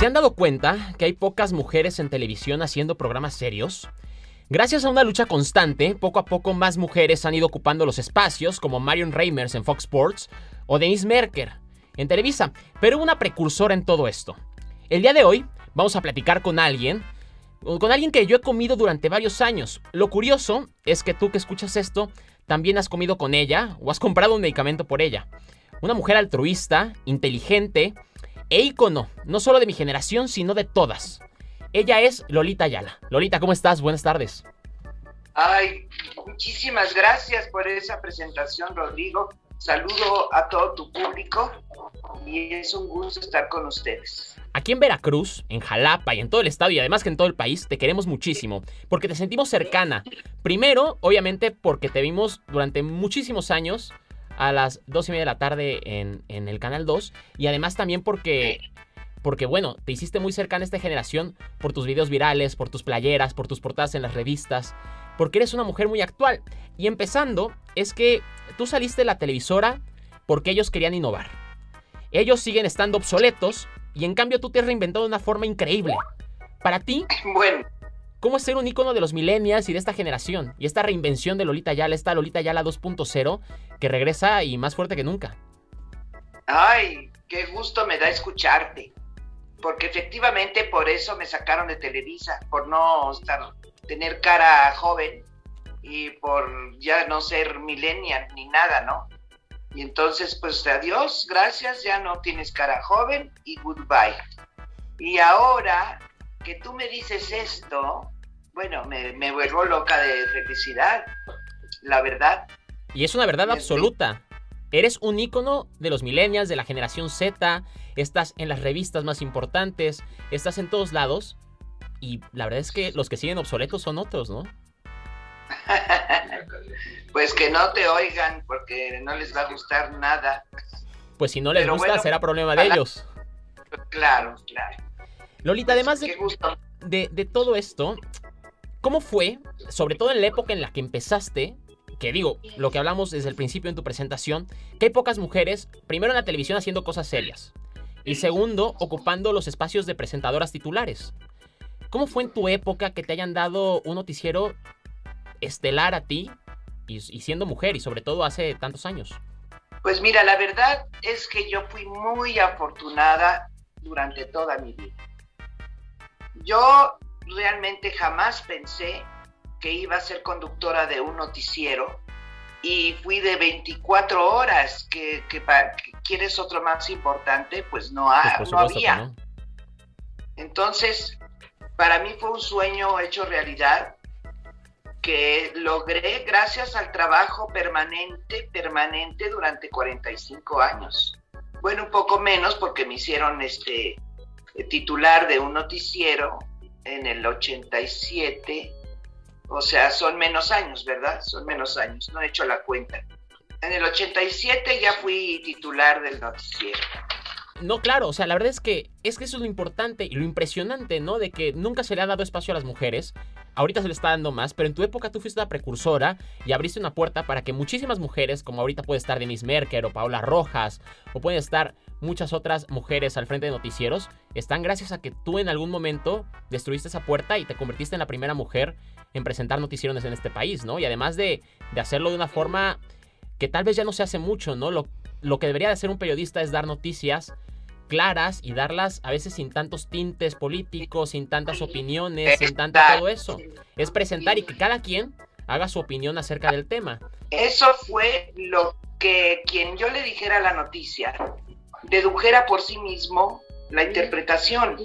¿Se han dado cuenta que hay pocas mujeres en televisión haciendo programas serios? Gracias a una lucha constante, poco a poco más mujeres han ido ocupando los espacios, como Marion Reimers en Fox Sports o Denise Merker en Televisa, pero hubo una precursora en todo esto. El día de hoy vamos a platicar con alguien, con alguien que yo he comido durante varios años. Lo curioso es que tú que escuchas esto, también has comido con ella o has comprado un medicamento por ella. Una mujer altruista, inteligente, e ícono, no solo de mi generación, sino de todas. Ella es Lolita Ayala. Lolita, ¿cómo estás? Buenas tardes. Ay, muchísimas gracias por esa presentación, Rodrigo. Saludo a todo tu público y es un gusto estar con ustedes. Aquí en Veracruz, en Jalapa y en todo el estado y además que en todo el país, te queremos muchísimo porque te sentimos cercana. Primero, obviamente, porque te vimos durante muchísimos años a las dos y media de la tarde en, el Canal 2. Y además también porque, porque, bueno, te hiciste muy cercana a esta generación por tus videos virales, por tus playeras, por tus portadas en las revistas, porque eres una mujer muy actual. Y empezando, es que tú saliste de la televisora porque ellos querían innovar. Ellos siguen estando obsoletos y en cambio tú te has reinventado de una forma increíble. Para ti, bueno. ¿Cómo ser un icono de los millennials y de esta generación? Y esta reinvención de Lolita Yala, esta Lolita Yala 2.0, que regresa y más fuerte que nunca. Ay, qué gusto me da escucharte. Porque efectivamente por eso me sacaron de Televisa, por no estar, tener cara joven y por ya no ser millennial ni nada, ¿no? Y entonces, pues adiós, gracias, ya no tienes cara joven y goodbye. Y ahora que tú me dices esto, bueno, me, vuelvo loca de felicidad, la verdad. Y es una verdad absoluta. Eres un ícono de los millennials, de la generación Z, estás en las revistas más importantes, estás en todos lados. Y la verdad es que los que siguen obsoletos son otros, ¿no? pues que no te oigan porque no les va a gustar nada. Pues si no les gusta, será problema de ellos. Claro, claro. Lolita, además de, de, todo esto, ¿cómo fue, sobre todo en la época en la que empezaste, que digo, lo que hablamos desde el principio en tu presentación, que hay pocas mujeres, primero en la televisión haciendo cosas serias, y segundo, ocupando los espacios de presentadoras titulares. ¿Cómo fue en tu época que te hayan dado un noticiero estelar a ti y, y siendo mujer y sobre todo hace tantos años? Pues mira, la verdad es que yo fui muy afortunada durante toda mi vida. Yo realmente jamás pensé que iba a ser conductora de un noticiero y fui de 24 horas, que, quieres otro más importante, pues no, pues había. Entonces, para mí fue un sueño hecho realidad que logré gracias al trabajo permanente, permanente durante 45 años. Bueno, un poco menos porque me hicieron este titular de un noticiero en el 87, o sea, son menos años, ¿verdad? Son menos años, no he hecho la cuenta. En el 87 ya fui titular del noticiero. No, claro, o sea, la verdad es que es que eso es lo importante y lo impresionante, ¿no? De que nunca se le ha dado espacio a las mujeres. Ahorita se le está dando más, pero en tu época tú fuiste una precursora y abriste una puerta para que muchísimas mujeres, como ahorita puede estar Denise Merker o Paola Rojas, o pueden estar muchas otras mujeres al frente de noticieros, están gracias a que tú en algún momento destruiste esa puerta y te convertiste en la primera mujer en presentar noticieros en este país, ¿no? Y además de, hacerlo de una forma que tal vez ya no se hace mucho, ¿no? Lo, lo que debería de hacer un periodista es dar noticias claras y darlas a veces sin tantos tintes políticos, sin tantas opiniones, sin tanto todo eso. Es presentar y que cada quien haga su opinión acerca del tema. Eso fue lo que quien yo le dijera la noticia dedujera por sí mismo la interpretación,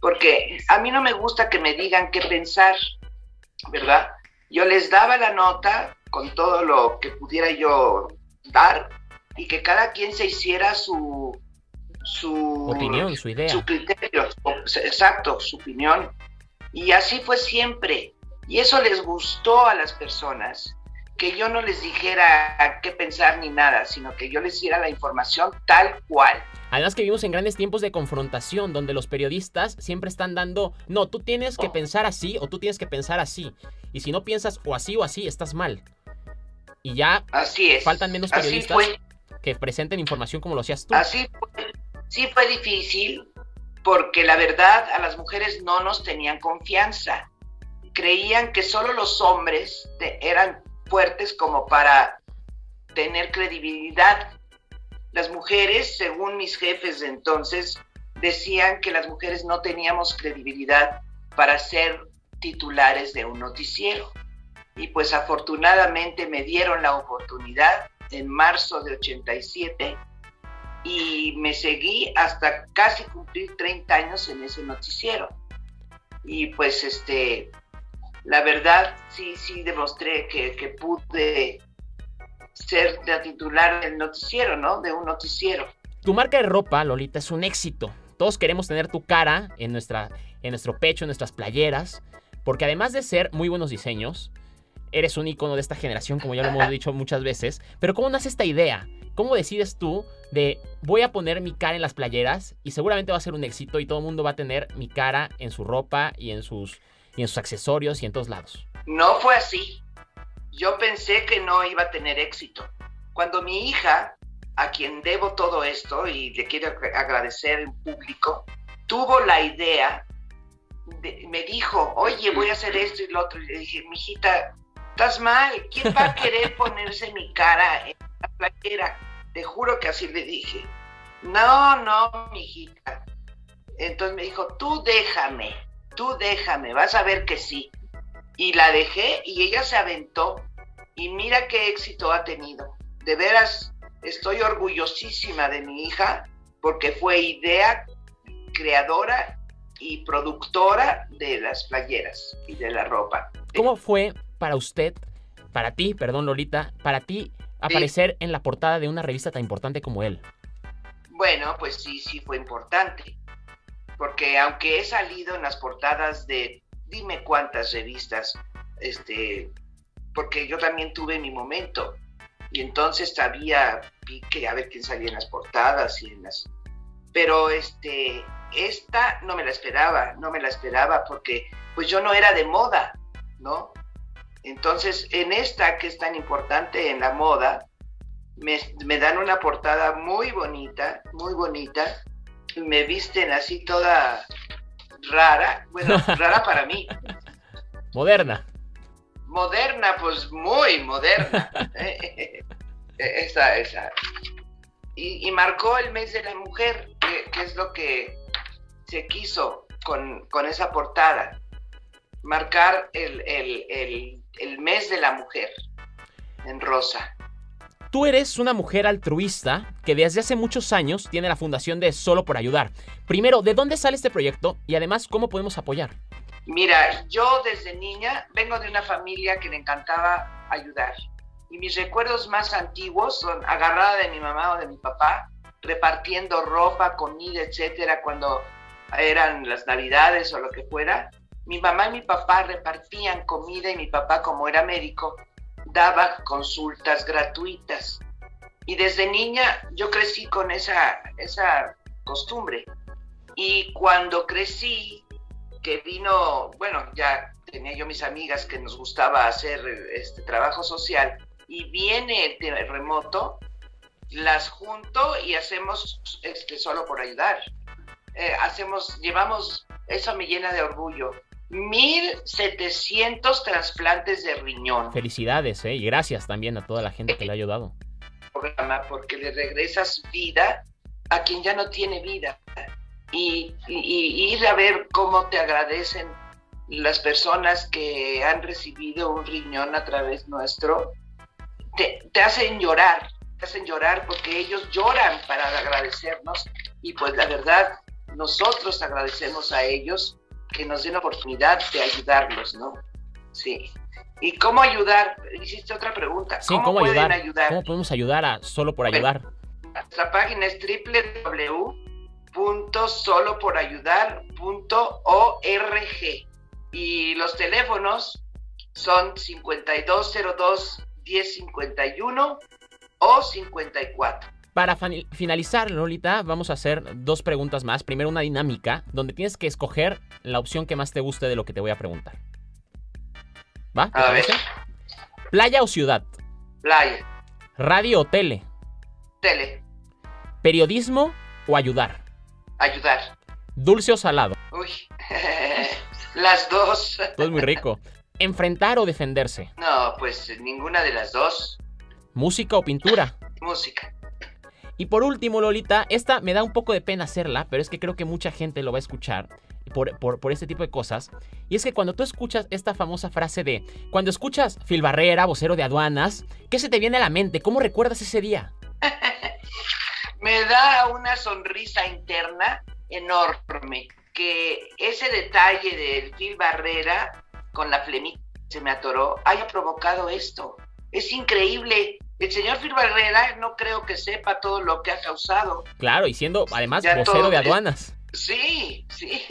porque a mí no me gusta que me digan qué pensar, ¿verdad? Yo les daba la nota con todo lo que pudiera yo dar y que cada quien se hiciera su, su opinión, su idea. Su criterio, exacto, su opinión. Y así fue siempre. Y eso les gustó a las personas que yo no les dijera qué pensar ni nada, sino que yo les diera la información tal cual. Además que vivimos en grandes tiempos de confrontación, donde los periodistas siempre están dando, no, tú tienes que pensar así o tú tienes que pensar así. Y si no piensas o así o así, estás mal. Y ya así es. faltan menos periodistas que presenten información como lo hacías tú. Así fue. Sí fue difícil, porque la verdad a las mujeres no nos tenían confianza. Creían que solo los hombres eran fuertes como para tener credibilidad. Las mujeres, según mis jefes de entonces, decían que las mujeres no teníamos credibilidad para ser titulares de un noticiero. Y pues afortunadamente me dieron la oportunidad en marzo de 87 y me seguí hasta casi cumplir 30 años en ese noticiero. Y pues este, la verdad sí, sí demostré que, que pude ser la titular del noticiero, ¿no? De un noticiero. Tu marca de ropa, Lolita, es un éxito. Todos queremos tener tu cara en, nuestra, en nuestro pecho, en nuestras playeras, porque además de ser muy buenos diseños, eres un icono de esta generación, como ya lo hemos dicho muchas veces. Pero ¿cómo nace esta idea? ¿Cómo decides tú de voy a poner mi cara en las playeras y seguramente va a ser un éxito y todo el mundo va a tener mi cara en su ropa y en sus, y en sus accesorios y en todos lados? No fue así. Yo pensé que no iba a tener éxito. Cuando mi hija, a quien debo todo esto y le quiero agradecer en público, tuvo la idea, me dijo, oye, voy a hacer esto y lo otro. Y le dije, mi hijita, estás mal. ¿Quién va a querer ponerse mi cara en la playera? Te juro que así le dije. No, no, mi hijita. Entonces me dijo, tú déjame, tú déjame, vas a ver que sí. Y la dejé y ella se aventó. Y mira qué éxito ha tenido. De veras, estoy orgullosísima de mi hija porque fue idea creadora y productora de las playeras y de la ropa. ¿Cómo fue para usted, para ti, perdón Lolita, para ti aparecer en la portada de una revista tan importante como él? Bueno, pues sí, sí fue importante. Porque aunque he salido en las portadas de dime cuántas revistas, este, porque yo también tuve mi momento. Y entonces sabía, vi que a ver quién salía en las portadas y en las. Pero este, esta no me la esperaba, no me la esperaba porque pues yo no era de moda, ¿no? Entonces, en esta que es tan importante en la moda, me, dan una portada muy bonita, muy bonita, me visten así toda rara, bueno, rara para mí. Moderna. Moderna, pues muy moderna. esa, esa. Y, marcó el mes de la mujer, que, es lo que se quiso con, con esa portada. Marcar el, el el mes de la mujer en rosa. Tú eres una mujer altruista que desde hace muchos años tiene la fundación de Solo por Ayudar. Primero, ¿de dónde sale este proyecto y además cómo podemos apoyar? Mira, yo desde niña vengo de una familia que le encantaba ayudar. Y mis recuerdos más antiguos son agarrada de mi mamá o de mi papá, repartiendo ropa, comida, etcétera, cuando eran las navidades o lo que fuera mi mamá y mi papá repartían comida y mi papá, como era médico, daba consultas gratuitas. Y desde niña yo crecí con esa, esa costumbre. Y cuando crecí, que vino, bueno, ya tenía yo mis amigas que nos gustaba hacer este trabajo social, y viene el terremoto, las junto y hacemos este, solo por ayudar. Eh, hacemos, llevamos, eso me llena de orgullo 1.700 trasplantes de riñón. Felicidades, ¿eh? Y gracias también a toda la gente que le ha ayudado. Programa porque le regresas vida a quien ya no tiene vida. Y, ir a ver cómo te agradecen las personas que han recibido un riñón a través nuestro, te, te hacen llorar, te hacen llorar porque ellos lloran para agradecernos y pues la verdad, nosotros agradecemos a ellos que nos den la oportunidad de ayudarlos, ¿no? Sí. ¿Y cómo ayudar? Hiciste otra pregunta. Sí, ¿cómo, pueden ayudar? ¿Cómo podemos ayudar a Solo por Ayudar? nuestra página es www.soloporayudar.org y los teléfonos son 5202 1051 o 54. Para finalizar, Lolita, vamos a hacer dos preguntas más. Primero una dinámica, donde tienes que escoger la opción que más te guste de lo que te voy a preguntar. ¿Va? a ver. ¿Playa o ciudad? Playa. ¿Radio o tele? Tele. ¿Periodismo o ayudar? Ayudar. ¿Dulce o salado? Uy, las dos. Todo es muy rico. ¿Enfrentar o defenderse? No, pues ninguna de las dos. ¿Música o pintura? Música. Y por último, Lolita, esta me da un poco de pena hacerla, pero es que creo que mucha gente lo va a escuchar por, por, este tipo de cosas. Y es que cuando tú escuchas esta famosa frase de, cuando escuchas Phil Barrera, vocero de aduanas, ¿qué se te viene a la mente? ¿Cómo recuerdas ese día? me da una sonrisa interna enorme que ese detalle del Phil Barrera con la flemita se me atoró haya provocado esto. Es increíble el señor Phil Barrera no creo que sepa todo lo que ha causado. Claro, y siendo además vocero de aduanas. Sí, sí.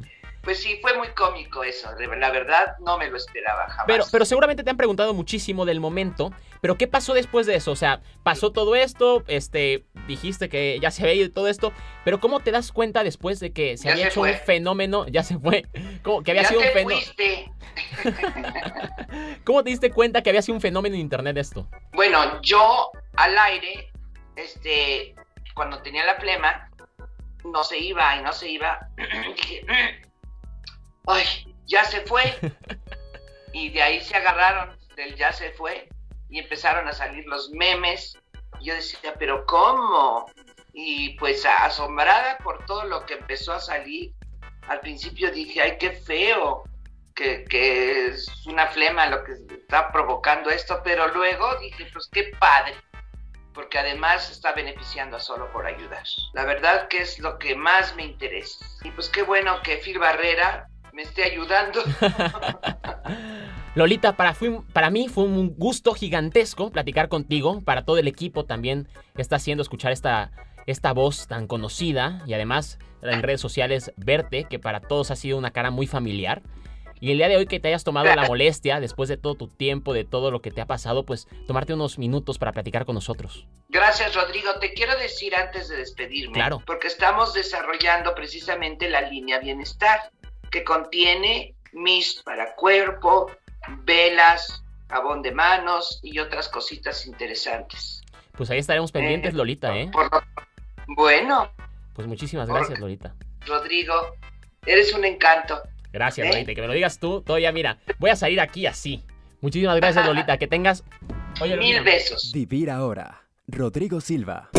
Pues sí, fue muy cómico eso. La verdad, no me lo esperaba jamás. Pero, pero seguramente te han preguntado muchísimo del momento. Pero ¿qué pasó después de eso? O sea, pasó todo esto, este, dijiste que ya se había ido todo esto. Pero ¿cómo te das cuenta después de que se había hecho un fenómeno? Ya se fue. ¿Cómo, que había sido un fenómeno. ¿Cómo te diste cuenta que había sido un fenómeno en internet esto? Bueno, yo al aire, este, cuando tenía la flema, no se iba y no se iba. dije, ay, ya se fue. Y de ahí se agarraron del ya se fue y empezaron a salir los memes. yo decía, pero ¿cómo? Y pues asombrada por todo lo que empezó a salir, al principio dije, ay, qué feo, que, que es una flema lo que está provocando esto, pero luego dije, pues qué padre, porque además está beneficiando a solo por ayudar. La verdad que es lo que más me interesa. Y pues qué bueno que Phil Barrera me esté ayudando. Lolita, para, para mí fue un gusto gigantesco platicar contigo. Para todo el equipo también está haciendo escuchar esta, esta voz tan conocida y además en redes sociales verte, que para todos ha sido una cara muy familiar. Y el día de hoy que te hayas tomado la molestia, después de todo tu tiempo, de todo lo que te ha pasado, pues tomarte unos minutos para platicar con nosotros. Gracias, Rodrigo. Te quiero decir antes de despedirme, claro. porque estamos desarrollando precisamente la línea bienestar que contiene mist para cuerpo, velas, jabón de manos y otras cositas interesantes. Pues ahí estaremos pendientes, eh, Lolita, ¿eh? bueno. Pues muchísimas gracias, Lolita. Rodrigo, eres un encanto. Gracias, ¿Eh? Lolita. Que me lo digas tú, todavía mira, voy a salir aquí así. Muchísimas gracias, Lolita. Que tengas... Mil besos. Vivir ahora. Rodrigo Silva.